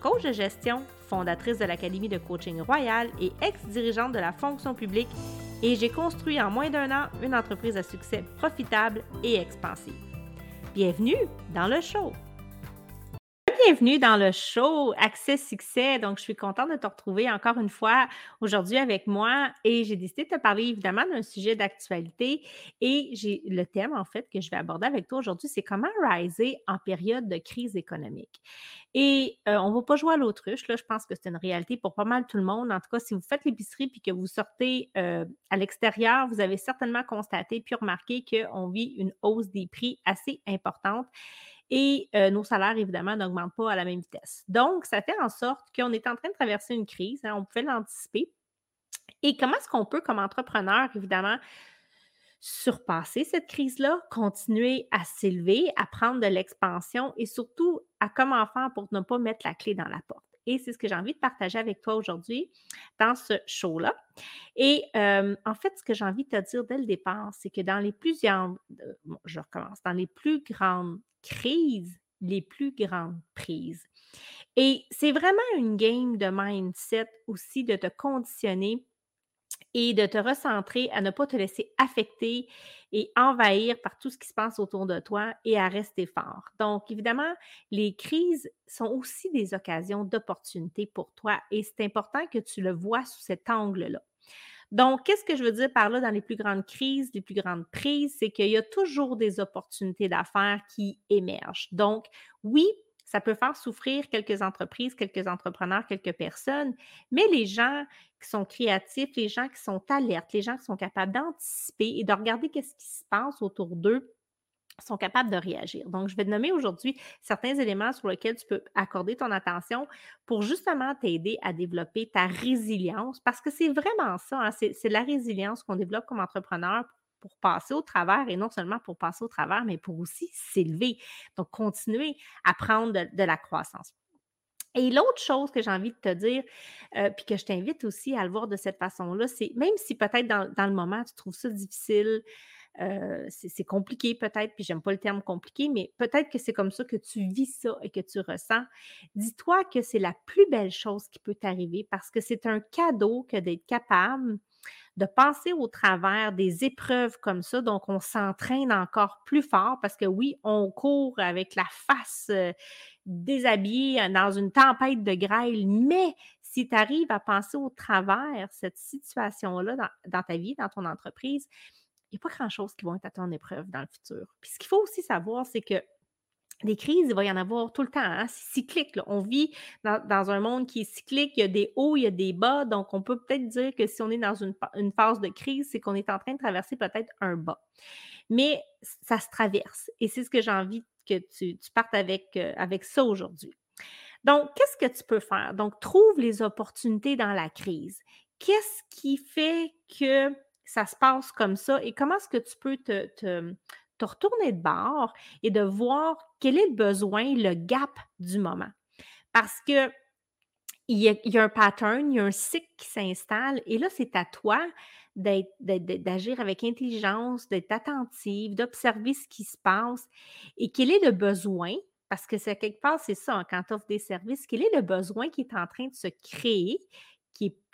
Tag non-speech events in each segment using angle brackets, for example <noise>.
coach de gestion, fondatrice de l'Académie de coaching royal et ex-dirigeante de la fonction publique, et j'ai construit en moins d'un an une entreprise à succès profitable et expansive. Bienvenue dans le show! Bienvenue dans le show Accès Succès. Donc, je suis contente de te retrouver encore une fois aujourd'hui avec moi et j'ai décidé de te parler évidemment d'un sujet d'actualité et j'ai le thème en fait que je vais aborder avec toi aujourd'hui, c'est comment riser en période de crise économique. Et euh, on ne va pas jouer à l'autruche, là, je pense que c'est une réalité pour pas mal tout le monde. En tout cas, si vous faites l'épicerie puis que vous sortez euh, à l'extérieur, vous avez certainement constaté puis remarqué qu'on vit une hausse des prix assez importante et nos salaires, évidemment, n'augmentent pas à la même vitesse. Donc, ça fait en sorte qu'on est en train de traverser une crise, hein, on pouvait l'anticiper. Et comment est-ce qu'on peut, comme entrepreneur, évidemment, surpasser cette crise-là, continuer à s'élever, à prendre de l'expansion et surtout à comment faire pour ne pas mettre la clé dans la porte? Et c'est ce que j'ai envie de partager avec toi aujourd'hui dans ce show-là. Et en fait, ce que j'ai envie de te dire dès le départ, c'est que dans les plusieurs, je recommence, dans les plus grandes crises, les plus grandes prises. Et c'est vraiment une game de mindset aussi de te conditionner et de te recentrer à ne pas te laisser affecter et envahir par tout ce qui se passe autour de toi et à rester fort. Donc, évidemment, les crises sont aussi des occasions d'opportunités pour toi et c'est important que tu le vois sous cet angle-là. Donc, qu'est-ce que je veux dire par là dans les plus grandes crises, les plus grandes prises, c'est qu'il y a toujours des opportunités d'affaires qui émergent. Donc, oui, ça peut faire souffrir quelques entreprises, quelques entrepreneurs, quelques personnes, mais les gens qui sont créatifs, les gens qui sont alertes, les gens qui sont capables d'anticiper et de regarder qu'est-ce qui se passe autour d'eux, sont capables de réagir. Donc, je vais te nommer aujourd'hui certains éléments sur lesquels tu peux accorder ton attention pour justement t'aider à développer ta résilience, parce que c'est vraiment ça, hein, c'est la résilience qu'on développe comme entrepreneur pour passer au travers et non seulement pour passer au travers, mais pour aussi s'élever. Donc, continuer à prendre de, la croissance. Et l'autre chose que j'ai envie de te dire, euh, puis que je t'invite aussi à le voir de cette façon-là, c'est même si peut-être dans, le moment tu trouves ça difficile, euh, c'est compliqué peut-être, puis j'aime pas le terme compliqué, mais peut-être que c'est comme ça que tu vis ça et que tu ressens. Dis-toi que c'est la plus belle chose qui peut t'arriver parce que c'est un cadeau que d'être capable de passer au travers des épreuves comme ça. Donc, on s'entraîne encore plus fort parce que oui, on court avec la face euh, déshabillée euh, dans une tempête de grêle, mais si tu arrives à passer au travers cette situation-là dans, ta vie, dans ton entreprise, il n'y a pas grand-chose qui va être à ton épreuve dans le futur. Puis ce qu'il faut aussi savoir, c'est que des crises, il va y en avoir tout le temps. Hein? C'est cyclique. On vit dans, un monde qui est cyclique. Il y a des hauts, il y a des bas. Donc, on peut peut-être dire que si on est dans une, phase de crise, c'est qu'on est en train de traverser peut-être un bas. Mais ça se traverse. Et c'est ce que j'ai envie que tu, partes avec, euh, avec ça aujourd'hui. Donc, qu'est-ce que tu peux faire? Donc, trouve les opportunités dans la crise. Qu'est-ce qui fait que ça se passe comme ça et comment est-ce que tu peux te, retourner de bord et de voir quel est le besoin, le gap du moment. Parce que il y, a, un pattern, il y a un cycle qui s'installe et là, c'est à toi d'agir avec intelligence, d'être attentive, d'observer ce qui se passe et quel est le besoin, parce que c'est quelque part, c'est ça, hein, quand tu offres des services, quel est le besoin qui est en train de se créer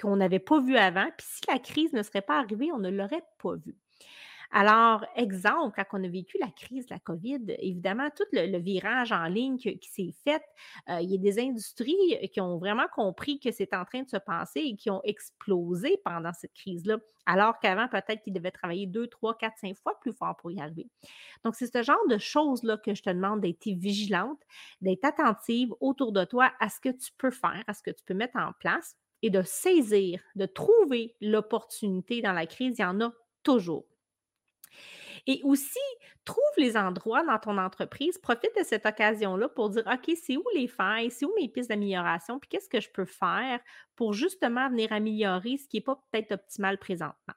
qu'on n'avait pas vu avant. Puis si la crise ne serait pas arrivée, on ne l'aurait pas vu. Alors, exemple, quand on a vécu la crise de la COVID, évidemment, tout le, virage en ligne qui, s'est fait, euh, il y a des industries qui ont vraiment compris que c'est en train de se passer et qui ont explosé pendant cette crise-là, alors qu'avant, peut-être qu'ils devaient travailler deux, trois, quatre, cinq fois plus fort pour y arriver. Donc, c'est ce genre de choses-là que je te demande d'être vigilante, d'être attentive autour de toi à ce que tu peux faire, à ce que tu peux mettre en place et de saisir, de trouver l'opportunité dans la crise, il y en a toujours. Et aussi, trouve les endroits dans ton entreprise, profite de cette occasion-là pour dire, OK, c'est où les failles, c'est où mes pistes d'amélioration, puis qu'est-ce que je peux faire pour justement venir améliorer ce qui n'est pas peut-être optimal présentement?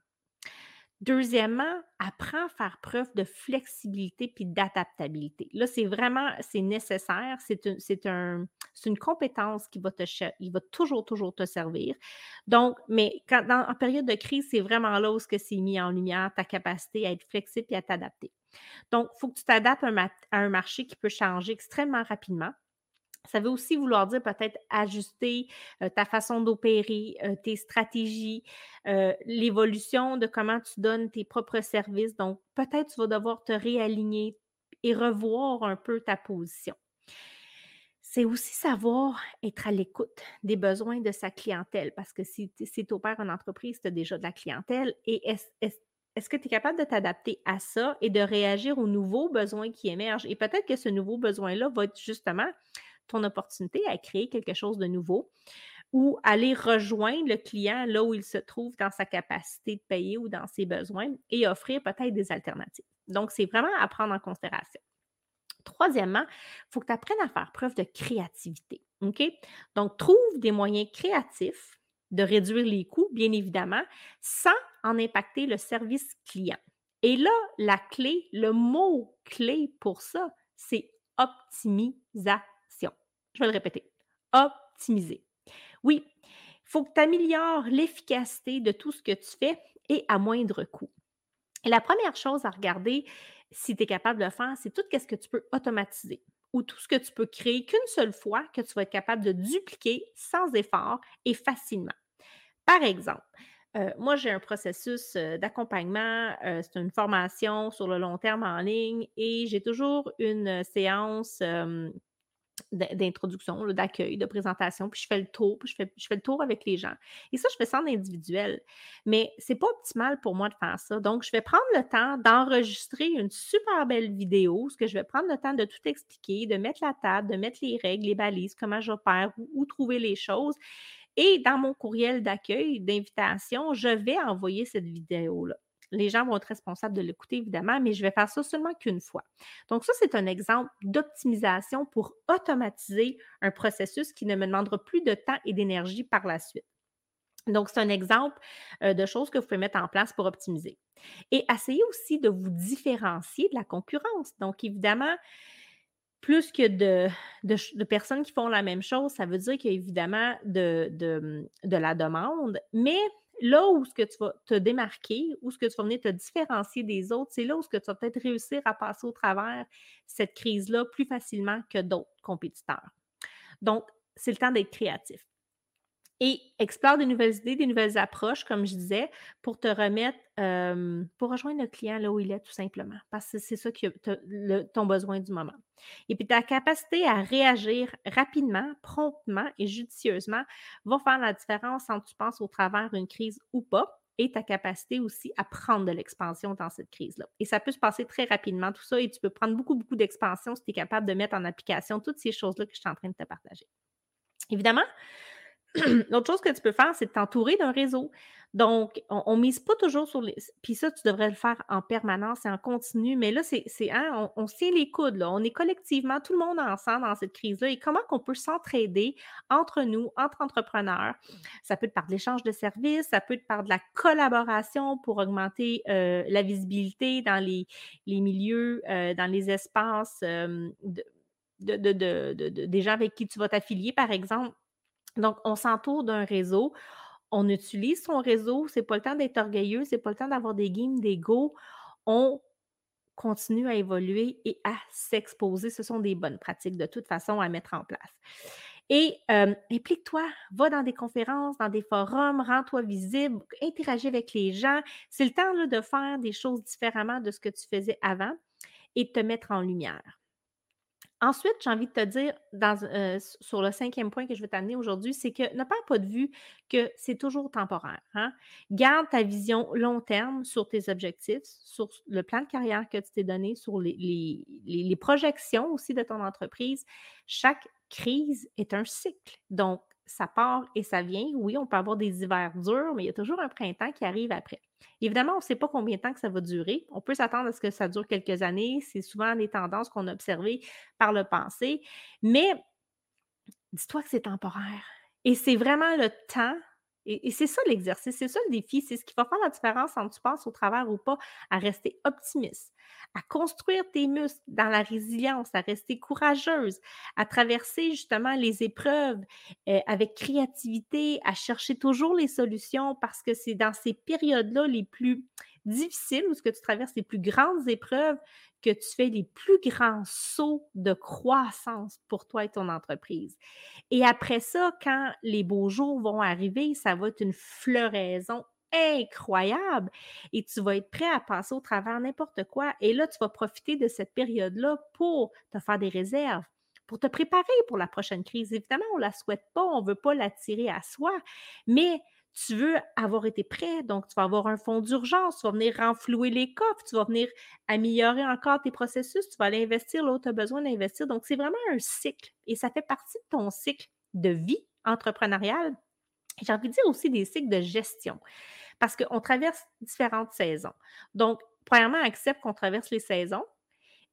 Deuxièmement, apprends à faire preuve de flexibilité puis d'adaptabilité. Là, c'est vraiment, c'est nécessaire, c'est un, une compétence qui va te, il va toujours, toujours te servir. Donc, mais quand, en période de crise, c'est vraiment là où c'est mis en lumière ta capacité à être flexible et à t'adapter. Donc, il faut que tu t'adaptes à un marché qui peut changer extrêmement rapidement. Ça veut aussi vouloir dire peut-être ajuster ta façon d'opérer, tes stratégies, l'évolution de comment tu donnes tes propres services. Donc, peut-être tu vas devoir te réaligner et revoir un peu ta position. C'est aussi savoir être à l'écoute des besoins de sa clientèle parce que si, tu opères une entreprise, tu as déjà de la clientèle et est-ce que tu es capable de t'adapter à ça et de réagir aux nouveaux besoins qui émergent? Et peut-être que ce nouveau besoin-là va être justement ton opportunité à créer quelque chose de nouveau ou aller rejoindre le client là où il se trouve dans sa capacité de payer ou dans ses besoins et offrir peut-être des alternatives. Donc, c'est vraiment à prendre en considération. Troisièmement, il faut que tu apprennes à faire preuve de créativité. OK? Donc, trouve des moyens créatifs de réduire les coûts, bien évidemment, sans en impacter le service client. Et là, la clé, le mot clé pour ça, c'est optimisation. Je vais le répéter. Optimiser. Oui, il faut que tu améliores l'efficacité de tout ce que tu fais et à moindre coût. Et la première chose à regarder, si tu es capable de le faire, c'est tout ce que tu peux automatiser ou tout ce que tu peux créer qu'une seule fois que tu vas être capable de dupliquer sans effort et facilement. Par exemple, euh, moi, j'ai un processus euh, d'accompagnement, euh, c'est une formation sur le long terme en ligne et j'ai toujours une séance d'introduction, d'accueil, de présentation, puis je fais le tour, puis je fais, le tour avec les gens. Et ça, je fais ça en individuel. Mais c'est pas optimal pour moi de faire ça. Donc, je vais prendre le temps d'enregistrer une super belle vidéo, ce que je vais prendre le temps de tout expliquer, de mettre la table, de mettre les règles, les balises, comment j'opère, où trouver les choses. Et dans mon courriel d'accueil, d'invitation, je vais envoyer cette vidéo-là. Les gens vont être responsables de l'écouter, évidemment, mais je vais faire ça seulement qu'une fois. Donc, ça, c'est un exemple d'optimisation pour automatiser un processus qui ne me demandera plus de temps et d'énergie par la suite. Donc, c'est un exemple euh, de choses que vous pouvez mettre en place pour optimiser. Et essayez aussi de vous différencier de la concurrence. Donc, évidemment, plus que de, personnes qui font la même chose, ça veut dire qu'il y a évidemment de, de, la demande, mais là où ce que tu vas te démarquer, où ce que tu vas venir te différencier des autres, c'est là où ce que tu vas peut-être réussir à passer au travers cette crise-là plus facilement que d'autres compétiteurs. Donc, c'est le temps d'être créatif et explore des nouvelles idées, des nouvelles approches, comme je disais, pour te remettre, pour rejoindre le client là où il est, tout simplement, parce que c'est ça qui est ton besoin du moment. Et puis ta capacité à réagir rapidement, promptement et judicieusement va faire la différence entre tu penses au travers d'une crise ou pas et ta capacité aussi à prendre de l'expansion dans cette crise-là. Et ça peut se passer très rapidement, tout ça, et tu peux prendre beaucoup, beaucoup d'expansion si tu es capable de mettre en application toutes ces choses-là que je suis en train de te partager. Évidemment, <clears throat> L'autre chose que tu peux faire, c'est de t'entourer d'un réseau. Donc, on ne mise pas toujours sur les. Puis ça, tu devrais le faire en permanence et en continu. Mais là, c'est. Hein, on, on tient les coudes, là. On est collectivement, tout le monde ensemble dans cette crise-là. Et comment qu'on peut s'entraider entre nous, entre entrepreneurs? Ça peut être par l'échange de services, ça peut être par de la collaboration pour augmenter euh, la visibilité dans les, les milieux, euh, dans les espaces euh, de, des gens avec qui tu vas t'affilier, par exemple donc, on s'entoure d'un réseau, on utilise son réseau, c'est pas le temps d'être orgueilleux, c'est pas le temps d'avoir des games d'ego. On continue à évoluer et à s'exposer. Ce sont des bonnes pratiques de toute façon à mettre en place. Et implique-toi, va dans des conférences, dans des forums, rends-toi visible, interagis avec les gens. C'est le temps de faire des choses différemment de ce que tu faisais avant et de te mettre en lumière. Ensuite, j'ai envie de te dire, euh, sur le cinquième point que je vais t'amener aujourd'hui, c'est que ne perds pas de vue que c'est toujours temporaire. Hein. Garde ta vision long terme sur tes objectifs, sur le plan de carrière que tu t'es donné, sur les, projections aussi de ton entreprise. Chaque crise est un cycle. Donc, ça part et ça vient. Oui, on peut avoir des hivers durs, mais il y a toujours un printemps qui arrive après. Évidemment, on ne sait pas combien de temps que ça va durer. On peut s'attendre à ce que ça dure quelques années. C'est souvent les tendances qu'on a observées par le passé. Mais dis-toi que c'est temporaire. Et c'est vraiment le temps et, c'est ça l'exercice, c'est ça le défi, c'est ce qui va faire la différence entre tu passes au travers ou pas, à rester optimiste, à construire tes muscles dans la résilience, à rester courageuse, à traverser justement les épreuves euh, avec créativité, à chercher toujours les solutions parce que c'est dans ces périodes-là les plus difficiles où ce que tu traverses les plus grandes épreuves que tu fais les plus grands sauts de croissance pour toi et ton entreprise. Et après ça, quand les beaux jours vont arriver, ça va être une floraison incroyable et tu vas être prêt à passer au travers n'importe quoi. Et là, tu vas profiter de cette période-là pour te faire des réserves, pour te préparer pour la prochaine crise. Évidemment, on ne la souhaite pas, on ne veut pas l'attirer à soi, mais tu veux avoir été prêt, donc tu vas avoir un fonds d'urgence, tu vas venir renflouer les coffres, tu vas venir améliorer encore tes processus, tu vas aller investir là où tu as besoin d'investir. Donc, c'est vraiment un cycle et ça fait partie de ton cycle de vie entrepreneuriale. J'ai envie de dire aussi des cycles de gestion parce qu'on traverse différentes saisons. Donc, premièrement, accepte qu'on traverse les saisons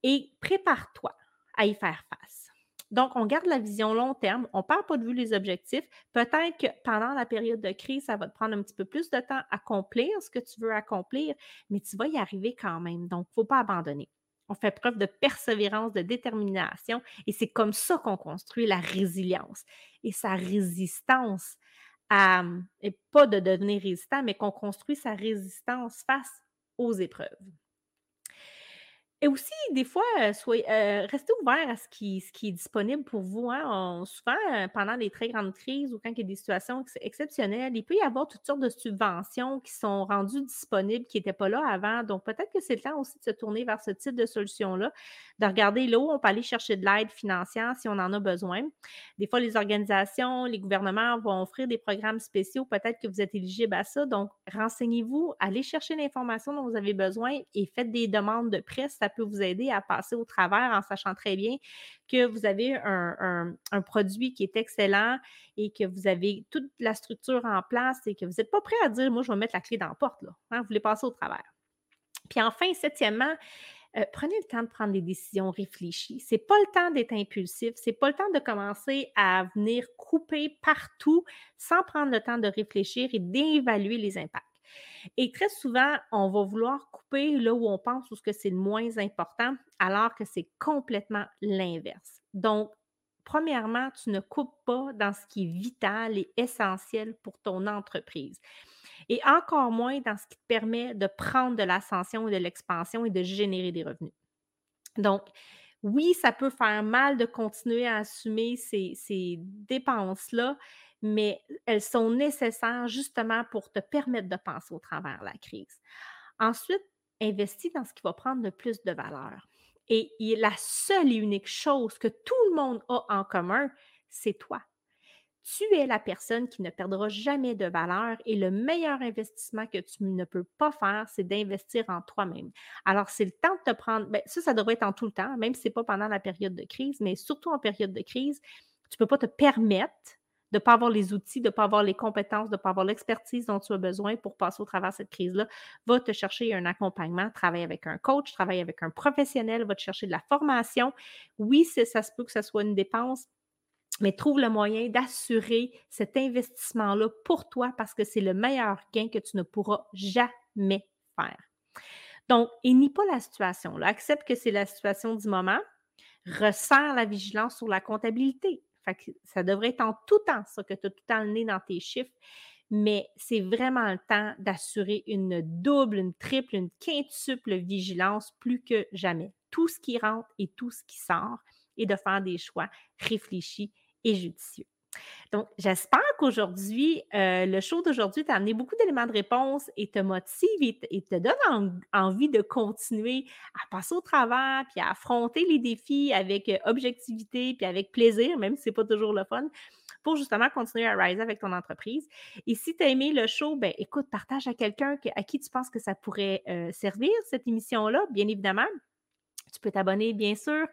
et prépare-toi à y faire face. Donc, on garde la vision long terme, on ne perd pas de vue les objectifs. Peut-être que pendant la période de crise, ça va te prendre un petit peu plus de temps à accomplir ce que tu veux accomplir, mais tu vas y arriver quand même. Donc, il ne faut pas abandonner. On fait preuve de persévérance, de détermination, et c'est comme ça qu'on construit la résilience et sa résistance à, et pas de devenir résistant, mais qu'on construit sa résistance face aux épreuves. Et aussi, des fois, euh, soyez, euh, restez ouvert à ce qui, ce qui est disponible pour vous. Hein. souvent, euh, pendant les très grandes crises ou quand il y a des situations exceptionnelles, il peut y avoir toutes sortes de subventions qui sont rendues disponibles, qui n'étaient pas là avant. Donc, peut-être que c'est le temps aussi de se tourner vers ce type de solution-là, de regarder là où on peut aller chercher de l'aide financière si on en a besoin. Des fois, les organisations, les gouvernements vont offrir des programmes spéciaux. Peut-être que vous êtes éligible à ça. Donc, renseignez-vous, allez chercher l'information dont vous avez besoin et faites des demandes de prêt peut vous aider à passer au travers en sachant très bien que vous avez un, produit qui est excellent et que vous avez toute la structure en place et que vous n'êtes pas prêt à dire, moi, je vais mettre la clé dans la porte. Là. Hein, vous voulez passer au travers. Puis enfin, septièmement, euh, prenez le temps de prendre des décisions réfléchies. Ce n'est pas le temps d'être impulsif. Ce n'est pas le temps de commencer à venir couper partout sans prendre le temps de réfléchir et d'évaluer les impacts. Et très souvent, on va vouloir couper là où on pense ou ce que c'est le moins important, alors que c'est complètement l'inverse. Donc, premièrement, tu ne coupes pas dans ce qui est vital et essentiel pour ton entreprise. Et encore moins dans ce qui te permet de prendre de l'ascension et de l'expansion et de générer des revenus. Donc, oui, ça peut faire mal de continuer à assumer ces, ces dépenses-là, mais elles sont nécessaires justement pour te permettre de passer au travers de la crise. Ensuite, investis dans ce qui va prendre le plus de valeur. Et la seule et unique chose que tout le monde a en commun, c'est toi. Tu es la personne qui ne perdra jamais de valeur et le meilleur investissement que tu ne peux pas faire, c'est d'investir en toi-même. Alors, c'est le temps de te prendre, bien, ça, ça devrait être en tout le temps, même si ce n'est pas pendant la période de crise, mais surtout en période de crise, tu ne peux pas te permettre de ne pas avoir les outils, de ne pas avoir les compétences, de ne pas avoir l'expertise dont tu as besoin pour passer au travers de cette crise-là, va te chercher un accompagnement, travaille avec un coach, travaille avec un professionnel, va te chercher de la formation. Oui, ça se peut que ce soit une dépense, mais trouve le moyen d'assurer cet investissement-là pour toi parce que c'est le meilleur gain que tu ne pourras jamais faire. Donc, et nie pas la situation. Accepte que c'est la situation du moment. Resserre la vigilance sur la comptabilité ça devrait être en tout temps, ça, que tu as tout le temps le nez dans tes chiffres. Mais c'est vraiment le temps d'assurer une double, une triple, une quintuple vigilance plus que jamais. Tout ce qui rentre et tout ce qui sort et de faire des choix réfléchis et judicieux. Donc, j'espère qu'aujourd'hui, euh, le show d'aujourd'hui t'a amené beaucoup d'éléments de réponse et te motive et, te donne envie de continuer à passer au travers puis à affronter les défis avec euh, objectivité puis avec plaisir, même si ce n'est pas toujours le fun, pour justement continuer à rise avec ton entreprise. Et si tu as aimé le show, ben écoute, partage à quelqu'un à qui tu penses que ça pourrait euh, servir, cette émission-là, bien évidemment Tu peux t'abonner, bien sûr.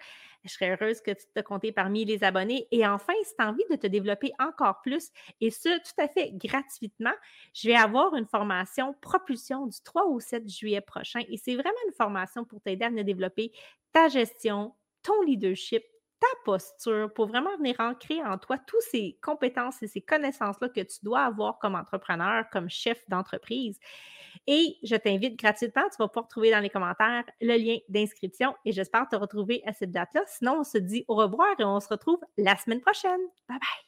Je serais heureuse que tu te comptes parmi les abonnés. Et enfin, si tu as envie de te développer encore plus, et ce, tout à fait gratuitement, je vais avoir une formation propulsion du 3 au 7 juillet prochain. Et c'est vraiment une formation pour t'aider à développer ta gestion, ton leadership, ta posture pour vraiment venir ancrer en toi toutes ces compétences et ces connaissances-là que tu dois avoir comme entrepreneur, comme chef d'entreprise. Et je t'invite gratuitement, tu vas pouvoir trouver dans les commentaires le lien d'inscription et j'espère te retrouver à cette date-là. Sinon, on se dit au revoir et on se retrouve la semaine prochaine. Bye bye!